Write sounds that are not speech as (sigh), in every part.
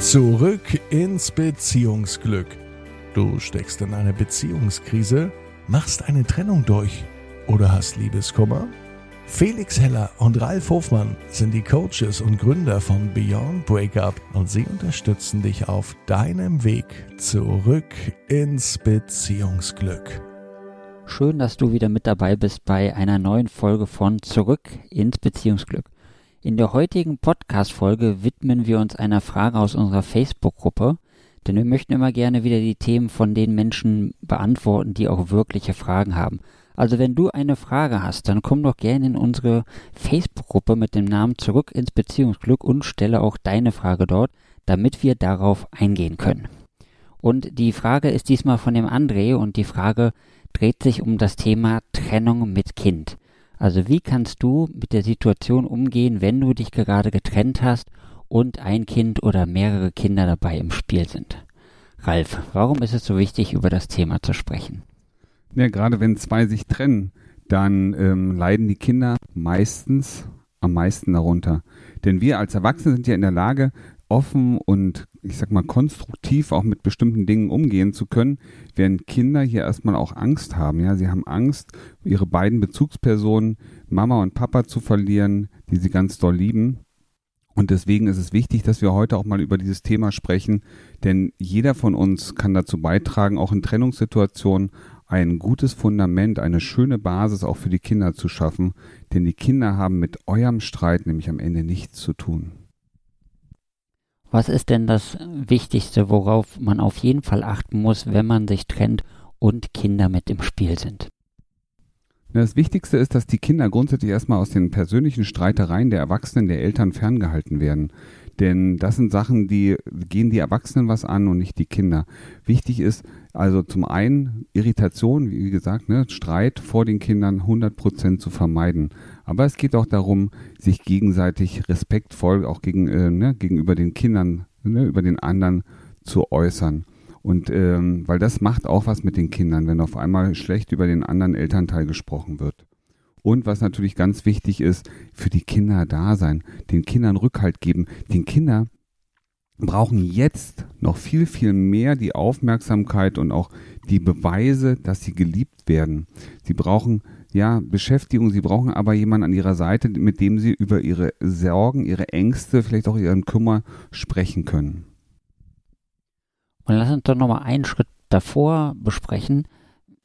Zurück ins Beziehungsglück. Du steckst in eine Beziehungskrise, machst eine Trennung durch oder hast Liebeskummer? Felix Heller und Ralf Hofmann sind die Coaches und Gründer von Beyond Breakup und sie unterstützen dich auf deinem Weg zurück ins Beziehungsglück. Schön, dass du wieder mit dabei bist bei einer neuen Folge von Zurück ins Beziehungsglück. In der heutigen Podcast-Folge widmen wir uns einer Frage aus unserer Facebook-Gruppe, denn wir möchten immer gerne wieder die Themen von den Menschen beantworten, die auch wirkliche Fragen haben. Also wenn du eine Frage hast, dann komm doch gerne in unsere Facebook-Gruppe mit dem Namen Zurück ins Beziehungsglück und stelle auch deine Frage dort, damit wir darauf eingehen können. Und die Frage ist diesmal von dem André und die Frage dreht sich um das Thema Trennung mit Kind. Also wie kannst du mit der Situation umgehen, wenn du dich gerade getrennt hast und ein Kind oder mehrere Kinder dabei im Spiel sind? Ralf, warum ist es so wichtig, über das Thema zu sprechen? Ja, gerade wenn zwei sich trennen, dann ähm, leiden die Kinder meistens am meisten darunter. Denn wir als Erwachsene sind ja in der Lage, offen und ich sag mal konstruktiv auch mit bestimmten Dingen umgehen zu können, während Kinder hier erstmal auch Angst haben. Ja, sie haben Angst, ihre beiden Bezugspersonen, Mama und Papa zu verlieren, die sie ganz doll lieben. Und deswegen ist es wichtig, dass wir heute auch mal über dieses Thema sprechen, denn jeder von uns kann dazu beitragen, auch in Trennungssituationen ein gutes Fundament, eine schöne Basis auch für die Kinder zu schaffen, denn die Kinder haben mit eurem Streit nämlich am Ende nichts zu tun. Was ist denn das Wichtigste, worauf man auf jeden Fall achten muss, wenn man sich trennt und Kinder mit im Spiel sind? Das Wichtigste ist, dass die Kinder grundsätzlich erstmal aus den persönlichen Streitereien der Erwachsenen, der Eltern ferngehalten werden. Denn das sind Sachen, die gehen die Erwachsenen was an und nicht die Kinder. Wichtig ist also zum einen Irritation, wie gesagt, ne, Streit vor den Kindern 100 Prozent zu vermeiden. Aber es geht auch darum, sich gegenseitig respektvoll auch gegen, äh, ne, gegenüber den Kindern, ne, über den anderen zu äußern. Und ähm, weil das macht auch was mit den Kindern, wenn auf einmal schlecht über den anderen Elternteil gesprochen wird. Und was natürlich ganz wichtig ist, für die Kinder da sein, den Kindern Rückhalt geben. Den Kindern brauchen jetzt noch viel, viel mehr die Aufmerksamkeit und auch die Beweise, dass sie geliebt werden. Sie brauchen ja, Beschäftigung. Sie brauchen aber jemanden an ihrer Seite, mit dem sie über ihre Sorgen, ihre Ängste, vielleicht auch ihren Kummer sprechen können. Und lass uns doch nochmal einen Schritt davor besprechen.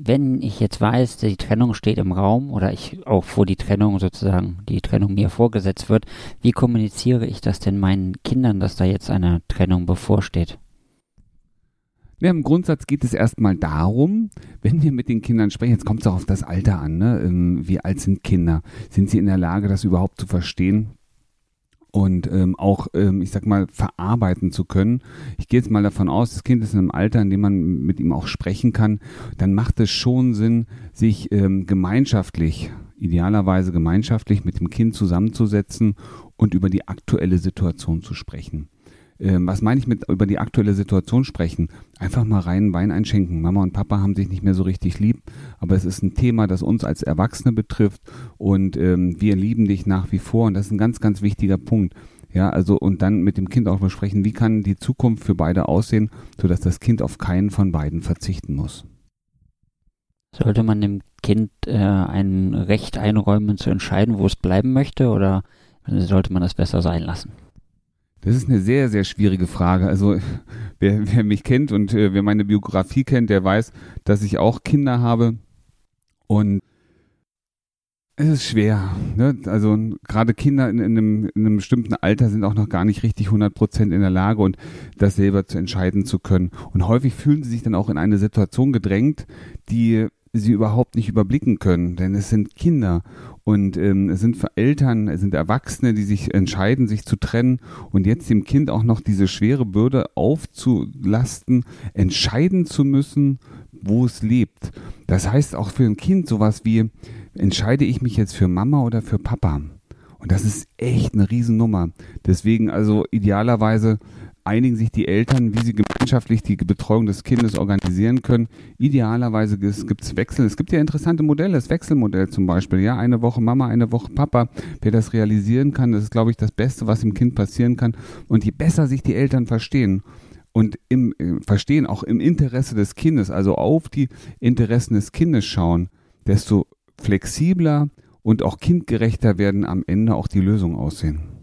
Wenn ich jetzt weiß, die Trennung steht im Raum oder ich auch vor die Trennung sozusagen, die Trennung mir vorgesetzt wird, wie kommuniziere ich das denn meinen Kindern, dass da jetzt eine Trennung bevorsteht? Ja, Im Grundsatz geht es erstmal darum, wenn wir mit den Kindern sprechen, jetzt kommt es auch auf das Alter an, ne? Ähm, wie alt sind Kinder? Sind sie in der Lage, das überhaupt zu verstehen? Und ähm, auch, ähm, ich sag mal, verarbeiten zu können. Ich gehe jetzt mal davon aus, das Kind ist in einem Alter, in dem man mit ihm auch sprechen kann. Dann macht es schon Sinn, sich ähm, gemeinschaftlich, idealerweise gemeinschaftlich mit dem Kind zusammenzusetzen und über die aktuelle Situation zu sprechen. Ähm, was meine ich mit über die aktuelle Situation sprechen? Einfach mal rein Wein einschenken. Mama und Papa haben sich nicht mehr so richtig lieb, aber es ist ein Thema, das uns als Erwachsene betrifft und ähm, wir lieben dich nach wie vor und das ist ein ganz, ganz wichtiger Punkt. Ja, also und dann mit dem Kind auch besprechen, wie kann die Zukunft für beide aussehen, sodass das Kind auf keinen von beiden verzichten muss. Sollte man dem Kind äh, ein Recht einräumen zu entscheiden, wo es bleiben möchte, oder sollte man das besser sein lassen? Das ist eine sehr, sehr schwierige Frage. Also (laughs) wer, wer mich kennt und äh, wer meine Biografie kennt, der weiß, dass ich auch Kinder habe. Und es ist schwer. Ne? Also gerade Kinder in, in, einem, in einem bestimmten Alter sind auch noch gar nicht richtig 100 Prozent in der Lage und das selber zu entscheiden zu können. Und häufig fühlen sie sich dann auch in eine Situation gedrängt, die sie überhaupt nicht überblicken können, denn es sind Kinder und ähm, es sind Eltern, es sind Erwachsene, die sich entscheiden, sich zu trennen und jetzt dem Kind auch noch diese schwere Bürde aufzulasten, entscheiden zu müssen, wo es lebt. Das heißt auch für ein Kind sowas wie, entscheide ich mich jetzt für Mama oder für Papa? Und das ist echt eine Riesennummer. Deswegen also idealerweise einigen sich die Eltern, wie sie gemeinschaftlich die Betreuung des Kindes organisieren können. Idealerweise gibt es Wechsel. Es gibt ja interessante Modelle, das Wechselmodell zum Beispiel. Ja, eine Woche Mama, eine Woche Papa. Wer das realisieren kann, das ist, glaube ich, das Beste, was dem Kind passieren kann. Und je besser sich die Eltern verstehen, und im äh, Verstehen auch im Interesse des Kindes, also auf die Interessen des Kindes schauen, desto flexibler und auch kindgerechter werden am Ende auch die Lösungen aussehen.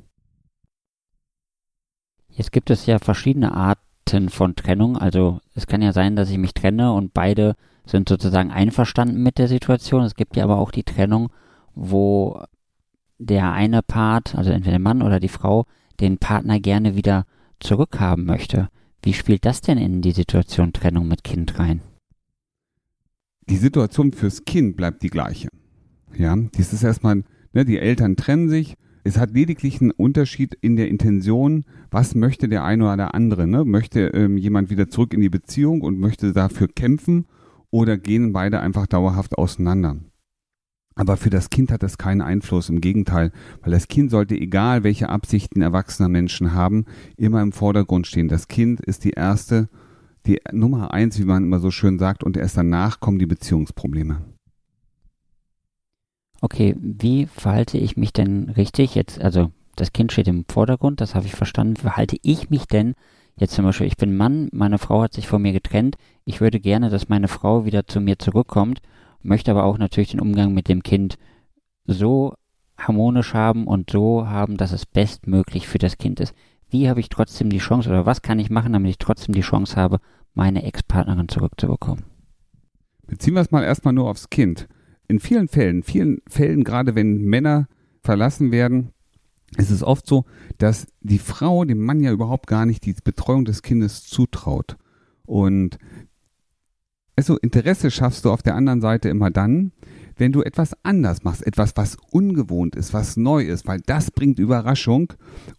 Jetzt gibt es ja verschiedene Arten von Trennung. Also es kann ja sein, dass ich mich trenne und beide sind sozusagen einverstanden mit der Situation. Es gibt ja aber auch die Trennung, wo der eine Part, also entweder der Mann oder die Frau, den Partner gerne wieder zurückhaben möchte. Wie spielt das denn in die Situation Trennung mit Kind rein? Die Situation fürs Kind bleibt die gleiche. Ja, dies ist erstmal, ne, die Eltern trennen sich. Es hat lediglich einen Unterschied in der Intention, was möchte der eine oder der andere. Ne? Möchte ähm, jemand wieder zurück in die Beziehung und möchte dafür kämpfen oder gehen beide einfach dauerhaft auseinander? Aber für das Kind hat das keinen Einfluss, im Gegenteil, weil das Kind sollte, egal welche Absichten erwachsener Menschen haben, immer im Vordergrund stehen. Das Kind ist die erste, die Nummer eins, wie man immer so schön sagt, und erst danach kommen die Beziehungsprobleme. Okay, wie verhalte ich mich denn richtig jetzt? Also das Kind steht im Vordergrund, das habe ich verstanden. Wie verhalte ich mich denn jetzt zum Beispiel? Ich bin Mann, meine Frau hat sich von mir getrennt. Ich würde gerne, dass meine Frau wieder zu mir zurückkommt möchte aber auch natürlich den Umgang mit dem Kind so harmonisch haben und so haben, dass es bestmöglich für das Kind ist. Wie habe ich trotzdem die Chance oder was kann ich machen, damit ich trotzdem die Chance habe, meine Ex-Partnerin zurückzubekommen? Beziehen wir es mal erstmal nur aufs Kind. In vielen Fällen, vielen Fällen, gerade wenn Männer verlassen werden, ist es oft so, dass die Frau dem Mann ja überhaupt gar nicht die Betreuung des Kindes zutraut. Und also Interesse schaffst du auf der anderen Seite immer dann, wenn du etwas anders machst, etwas, was ungewohnt ist, was neu ist, weil das bringt Überraschung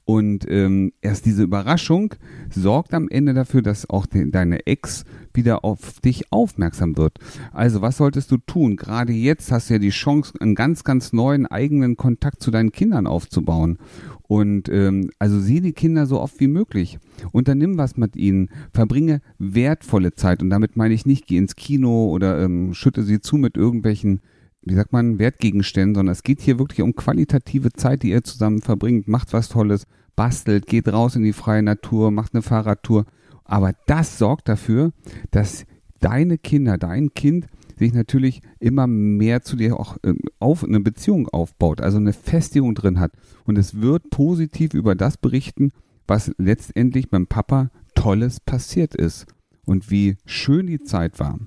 und ähm, erst diese Überraschung sorgt am Ende dafür, dass auch de deine Ex wieder auf dich aufmerksam wird. Also was solltest du tun? Gerade jetzt hast du ja die Chance, einen ganz, ganz neuen eigenen Kontakt zu deinen Kindern aufzubauen und ähm, also sieh die Kinder so oft wie möglich. Unternimm was mit ihnen. Verbringe wertvolle Zeit. Und damit meine ich nicht, geh ins Kino oder ähm, schütte sie zu mit irgendwelchen, wie sagt man, Wertgegenständen, sondern es geht hier wirklich um qualitative Zeit, die ihr zusammen verbringt. Macht was Tolles, bastelt, geht raus in die freie Natur, macht eine Fahrradtour. Aber das sorgt dafür, dass deine Kinder, dein Kind sich natürlich immer mehr zu dir auch ähm, auf eine Beziehung aufbaut, also eine Festigung drin hat. Und es wird positiv über das berichten, was letztendlich beim Papa Tolles passiert ist und wie schön die Zeit war.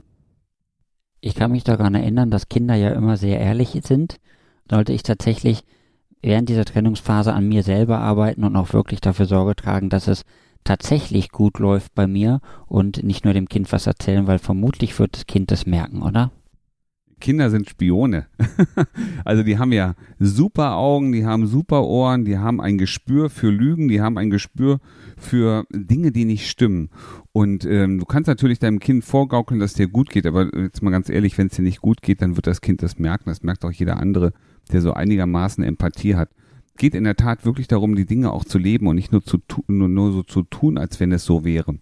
Ich kann mich daran erinnern, dass Kinder ja immer sehr ehrlich sind. Sollte ich tatsächlich während dieser Trennungsphase an mir selber arbeiten und auch wirklich dafür Sorge tragen, dass es tatsächlich gut läuft bei mir und nicht nur dem Kind was erzählen, weil vermutlich wird das Kind das merken, oder? Kinder sind Spione. (laughs) also die haben ja super Augen, die haben super Ohren, die haben ein Gespür für Lügen, die haben ein Gespür für Dinge, die nicht stimmen. Und ähm, du kannst natürlich deinem Kind vorgaukeln, dass dir gut geht, aber jetzt mal ganz ehrlich, wenn es dir nicht gut geht, dann wird das Kind das merken. Das merkt auch jeder andere, der so einigermaßen Empathie hat geht in der Tat wirklich darum, die Dinge auch zu leben und nicht nur, zu nur, nur so zu tun, als wenn es so wäre.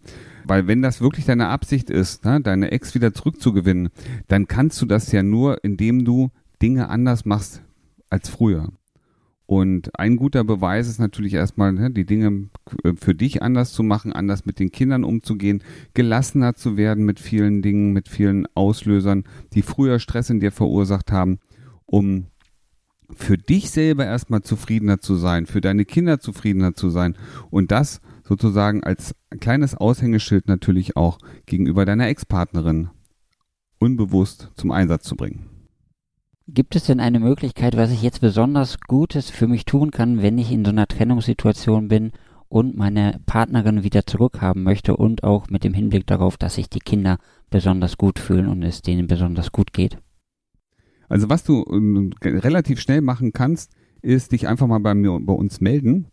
Weil wenn das wirklich deine Absicht ist, ne, deine Ex wieder zurückzugewinnen, dann kannst du das ja nur, indem du Dinge anders machst als früher. Und ein guter Beweis ist natürlich erstmal, ne, die Dinge für dich anders zu machen, anders mit den Kindern umzugehen, gelassener zu werden mit vielen Dingen, mit vielen Auslösern, die früher Stress in dir verursacht haben, um für dich selber erstmal zufriedener zu sein, für deine Kinder zufriedener zu sein und das sozusagen als kleines Aushängeschild natürlich auch gegenüber deiner Ex-Partnerin unbewusst zum Einsatz zu bringen. Gibt es denn eine Möglichkeit, was ich jetzt besonders Gutes für mich tun kann, wenn ich in so einer Trennungssituation bin und meine Partnerin wieder zurückhaben möchte und auch mit dem Hinblick darauf, dass sich die Kinder besonders gut fühlen und es denen besonders gut geht? Also was du ähm, relativ schnell machen kannst, ist dich einfach mal bei mir bei uns melden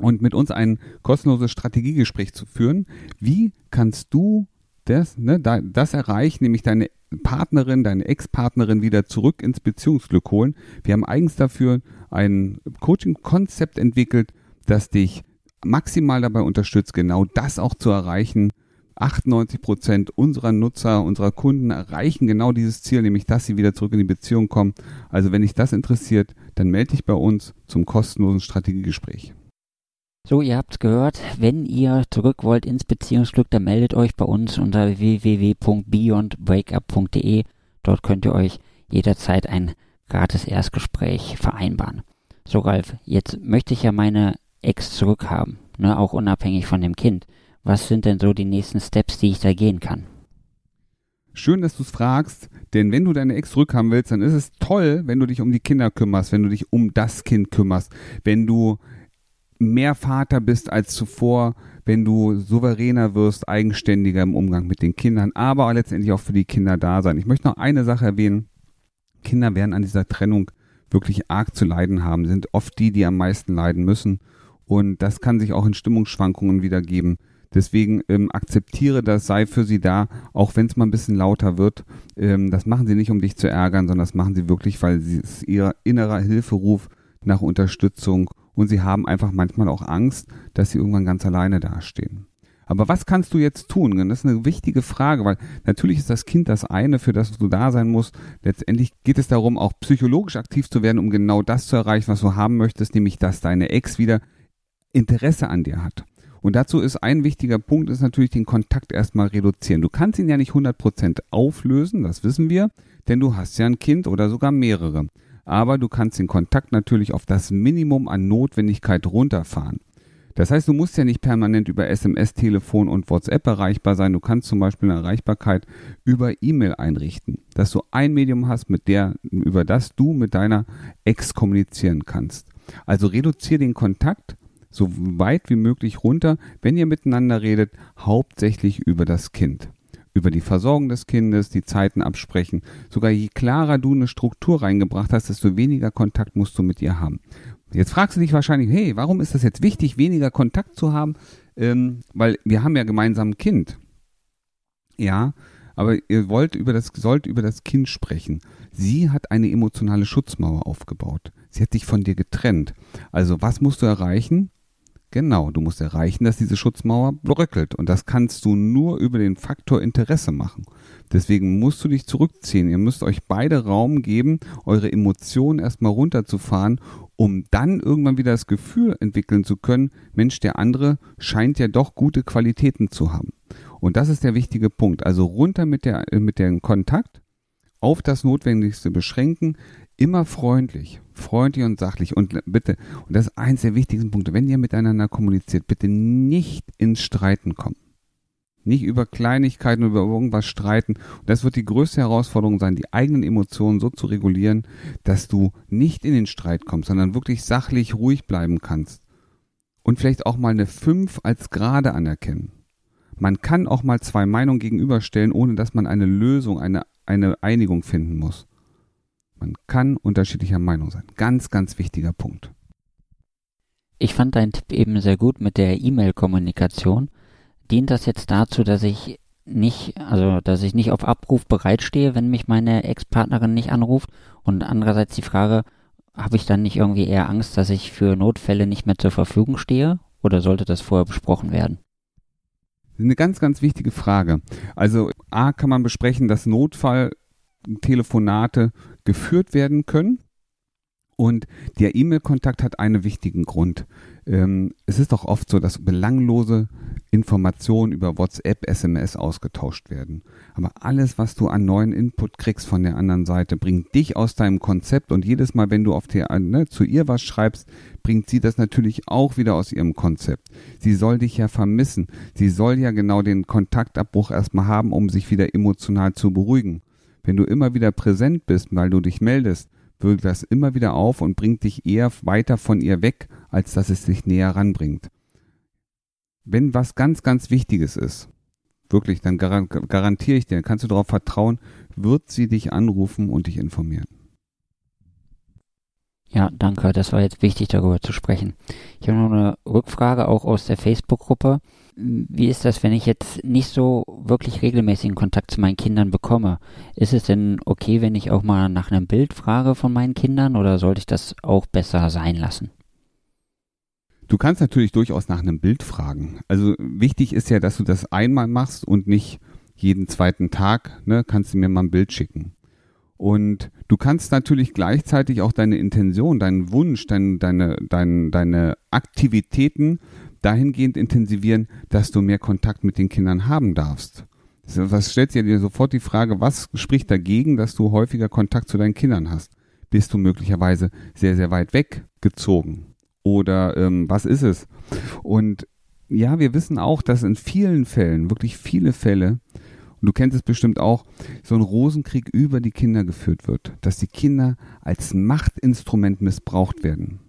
und mit uns ein kostenloses Strategiegespräch zu führen. Wie kannst du das, ne, das erreichen, nämlich deine Partnerin, deine Ex-Partnerin wieder zurück ins Beziehungsglück holen? Wir haben eigens dafür ein Coaching-Konzept entwickelt, das dich maximal dabei unterstützt, genau das auch zu erreichen. 98 Prozent unserer Nutzer, unserer Kunden erreichen genau dieses Ziel, nämlich dass sie wieder zurück in die Beziehung kommen. Also wenn dich das interessiert, dann melde dich bei uns zum kostenlosen Strategiegespräch. So, ihr habt's gehört. Wenn ihr zurück wollt ins Beziehungsglück, dann meldet euch bei uns unter www.beyondbreakup.de. Dort könnt ihr euch jederzeit ein gratis Erstgespräch vereinbaren. So, Ralf, jetzt möchte ich ja meine Ex zurückhaben, ne, auch unabhängig von dem Kind. Was sind denn so die nächsten Steps, die ich da gehen kann? Schön, dass du es fragst, denn wenn du deine Ex zurückhaben willst, dann ist es toll, wenn du dich um die Kinder kümmerst, wenn du dich um das Kind kümmerst, wenn du mehr Vater bist als zuvor, wenn du souveräner wirst, eigenständiger im Umgang mit den Kindern, aber letztendlich auch für die Kinder da sein. Ich möchte noch eine Sache erwähnen. Kinder werden an dieser Trennung wirklich arg zu leiden haben, sind oft die, die am meisten leiden müssen. Und das kann sich auch in Stimmungsschwankungen wiedergeben. Deswegen ähm, akzeptiere das, sei für sie da, auch wenn es mal ein bisschen lauter wird. Ähm, das machen sie nicht, um dich zu ärgern, sondern das machen sie wirklich, weil es ihr innerer Hilferuf nach Unterstützung und sie haben einfach manchmal auch Angst, dass sie irgendwann ganz alleine dastehen. Aber was kannst du jetzt tun? Das ist eine wichtige Frage, weil natürlich ist das Kind das eine, für das du da sein musst. Letztendlich geht es darum, auch psychologisch aktiv zu werden, um genau das zu erreichen, was du haben möchtest, nämlich dass deine Ex wieder Interesse an dir hat. Und dazu ist ein wichtiger Punkt, ist natürlich den Kontakt erstmal reduzieren. Du kannst ihn ja nicht 100% auflösen, das wissen wir, denn du hast ja ein Kind oder sogar mehrere aber du kannst den Kontakt natürlich auf das Minimum an Notwendigkeit runterfahren. Das heißt, du musst ja nicht permanent über SMS, Telefon und WhatsApp erreichbar sein. Du kannst zum Beispiel eine Erreichbarkeit über E-Mail einrichten, dass du ein Medium hast, mit der, über das du mit deiner Ex kommunizieren kannst. Also reduziere den Kontakt so weit wie möglich runter, wenn ihr miteinander redet, hauptsächlich über das Kind über die Versorgung des Kindes, die Zeiten absprechen. Sogar je klarer du eine Struktur reingebracht hast, desto weniger Kontakt musst du mit ihr haben. Jetzt fragst du dich wahrscheinlich, hey, warum ist das jetzt wichtig, weniger Kontakt zu haben? Ähm, weil wir haben ja gemeinsam ein Kind. Ja, aber ihr wollt über das, sollt über das Kind sprechen. Sie hat eine emotionale Schutzmauer aufgebaut. Sie hat dich von dir getrennt. Also was musst du erreichen? Genau, du musst erreichen, dass diese Schutzmauer bröckelt. Und das kannst du nur über den Faktor Interesse machen. Deswegen musst du dich zurückziehen. Ihr müsst euch beide Raum geben, eure Emotionen erstmal runterzufahren, um dann irgendwann wieder das Gefühl entwickeln zu können, Mensch, der andere scheint ja doch gute Qualitäten zu haben. Und das ist der wichtige Punkt. Also runter mit der, mit dem Kontakt, auf das Notwendigste beschränken, immer freundlich, freundlich und sachlich und bitte, und das ist eins der wichtigsten Punkte, wenn ihr miteinander kommuniziert, bitte nicht ins Streiten kommen. Nicht über Kleinigkeiten, über irgendwas streiten. Und das wird die größte Herausforderung sein, die eigenen Emotionen so zu regulieren, dass du nicht in den Streit kommst, sondern wirklich sachlich ruhig bleiben kannst. Und vielleicht auch mal eine 5 als gerade anerkennen. Man kann auch mal zwei Meinungen gegenüberstellen, ohne dass man eine Lösung, eine, eine Einigung finden muss. Man kann unterschiedlicher Meinung sein. Ganz, ganz wichtiger Punkt. Ich fand deinen Tipp eben sehr gut mit der E-Mail-Kommunikation. Dient das jetzt dazu, dass ich nicht, also dass ich nicht auf Abruf bereitstehe, wenn mich meine Ex-Partnerin nicht anruft? Und andererseits die Frage, habe ich dann nicht irgendwie eher Angst, dass ich für Notfälle nicht mehr zur Verfügung stehe? Oder sollte das vorher besprochen werden? Eine ganz, ganz wichtige Frage. Also A kann man besprechen, dass Notfall Telefonate geführt werden können. Und der E-Mail-Kontakt hat einen wichtigen Grund. Ähm, es ist doch oft so, dass belanglose Informationen über WhatsApp, SMS ausgetauscht werden. Aber alles, was du an neuen Input kriegst von der anderen Seite, bringt dich aus deinem Konzept und jedes Mal, wenn du auf der, ne, zu ihr was schreibst, bringt sie das natürlich auch wieder aus ihrem Konzept. Sie soll dich ja vermissen. Sie soll ja genau den Kontaktabbruch erstmal haben, um sich wieder emotional zu beruhigen. Wenn du immer wieder präsent bist, weil du dich meldest, wirkt das immer wieder auf und bringt dich eher weiter von ihr weg, als dass es dich näher ranbringt. Wenn was ganz, ganz Wichtiges ist, wirklich, dann garantiere ich dir, kannst du darauf vertrauen, wird sie dich anrufen und dich informieren. Ja, danke. Das war jetzt wichtig, darüber zu sprechen. Ich habe noch eine Rückfrage auch aus der Facebook-Gruppe. Wie ist das, wenn ich jetzt nicht so wirklich regelmäßigen Kontakt zu meinen Kindern bekomme? Ist es denn okay, wenn ich auch mal nach einem Bild frage von meinen Kindern oder sollte ich das auch besser sein lassen? Du kannst natürlich durchaus nach einem Bild fragen. Also wichtig ist ja, dass du das einmal machst und nicht jeden zweiten Tag, ne, kannst du mir mal ein Bild schicken. Und du kannst natürlich gleichzeitig auch deine Intention, deinen Wunsch, dein, deine, dein, deine Aktivitäten dahingehend intensivieren, dass du mehr Kontakt mit den Kindern haben darfst. Was stellt dir sofort die Frage, was spricht dagegen, dass du häufiger Kontakt zu deinen Kindern hast? Bist du möglicherweise sehr, sehr weit weggezogen? Oder ähm, was ist es? Und ja, wir wissen auch, dass in vielen Fällen, wirklich viele Fälle, und du kennst es bestimmt auch, so ein Rosenkrieg über die Kinder geführt wird, dass die Kinder als Machtinstrument missbraucht werden,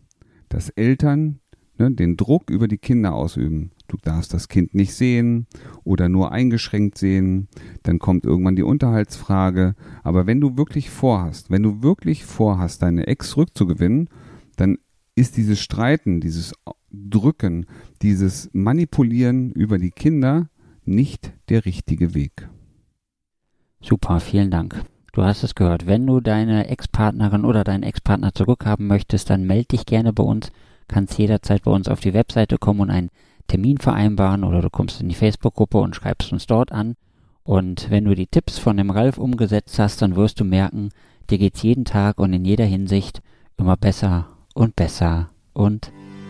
dass Eltern ne, den Druck über die Kinder ausüben. Du darfst das Kind nicht sehen oder nur eingeschränkt sehen, dann kommt irgendwann die Unterhaltsfrage. Aber wenn du wirklich vorhast, wenn du wirklich vorhast, deine Ex zurückzugewinnen, dann ist dieses Streiten, dieses Drücken, dieses Manipulieren über die Kinder nicht der richtige Weg. Super, vielen Dank. Du hast es gehört. Wenn du deine Ex-Partnerin oder deinen Ex-Partner zurückhaben möchtest, dann melde dich gerne bei uns. Kannst jederzeit bei uns auf die Webseite kommen und einen Termin vereinbaren oder du kommst in die Facebook-Gruppe und schreibst uns dort an. Und wenn du die Tipps von dem Ralf umgesetzt hast, dann wirst du merken, dir geht's jeden Tag und in jeder Hinsicht immer besser und besser und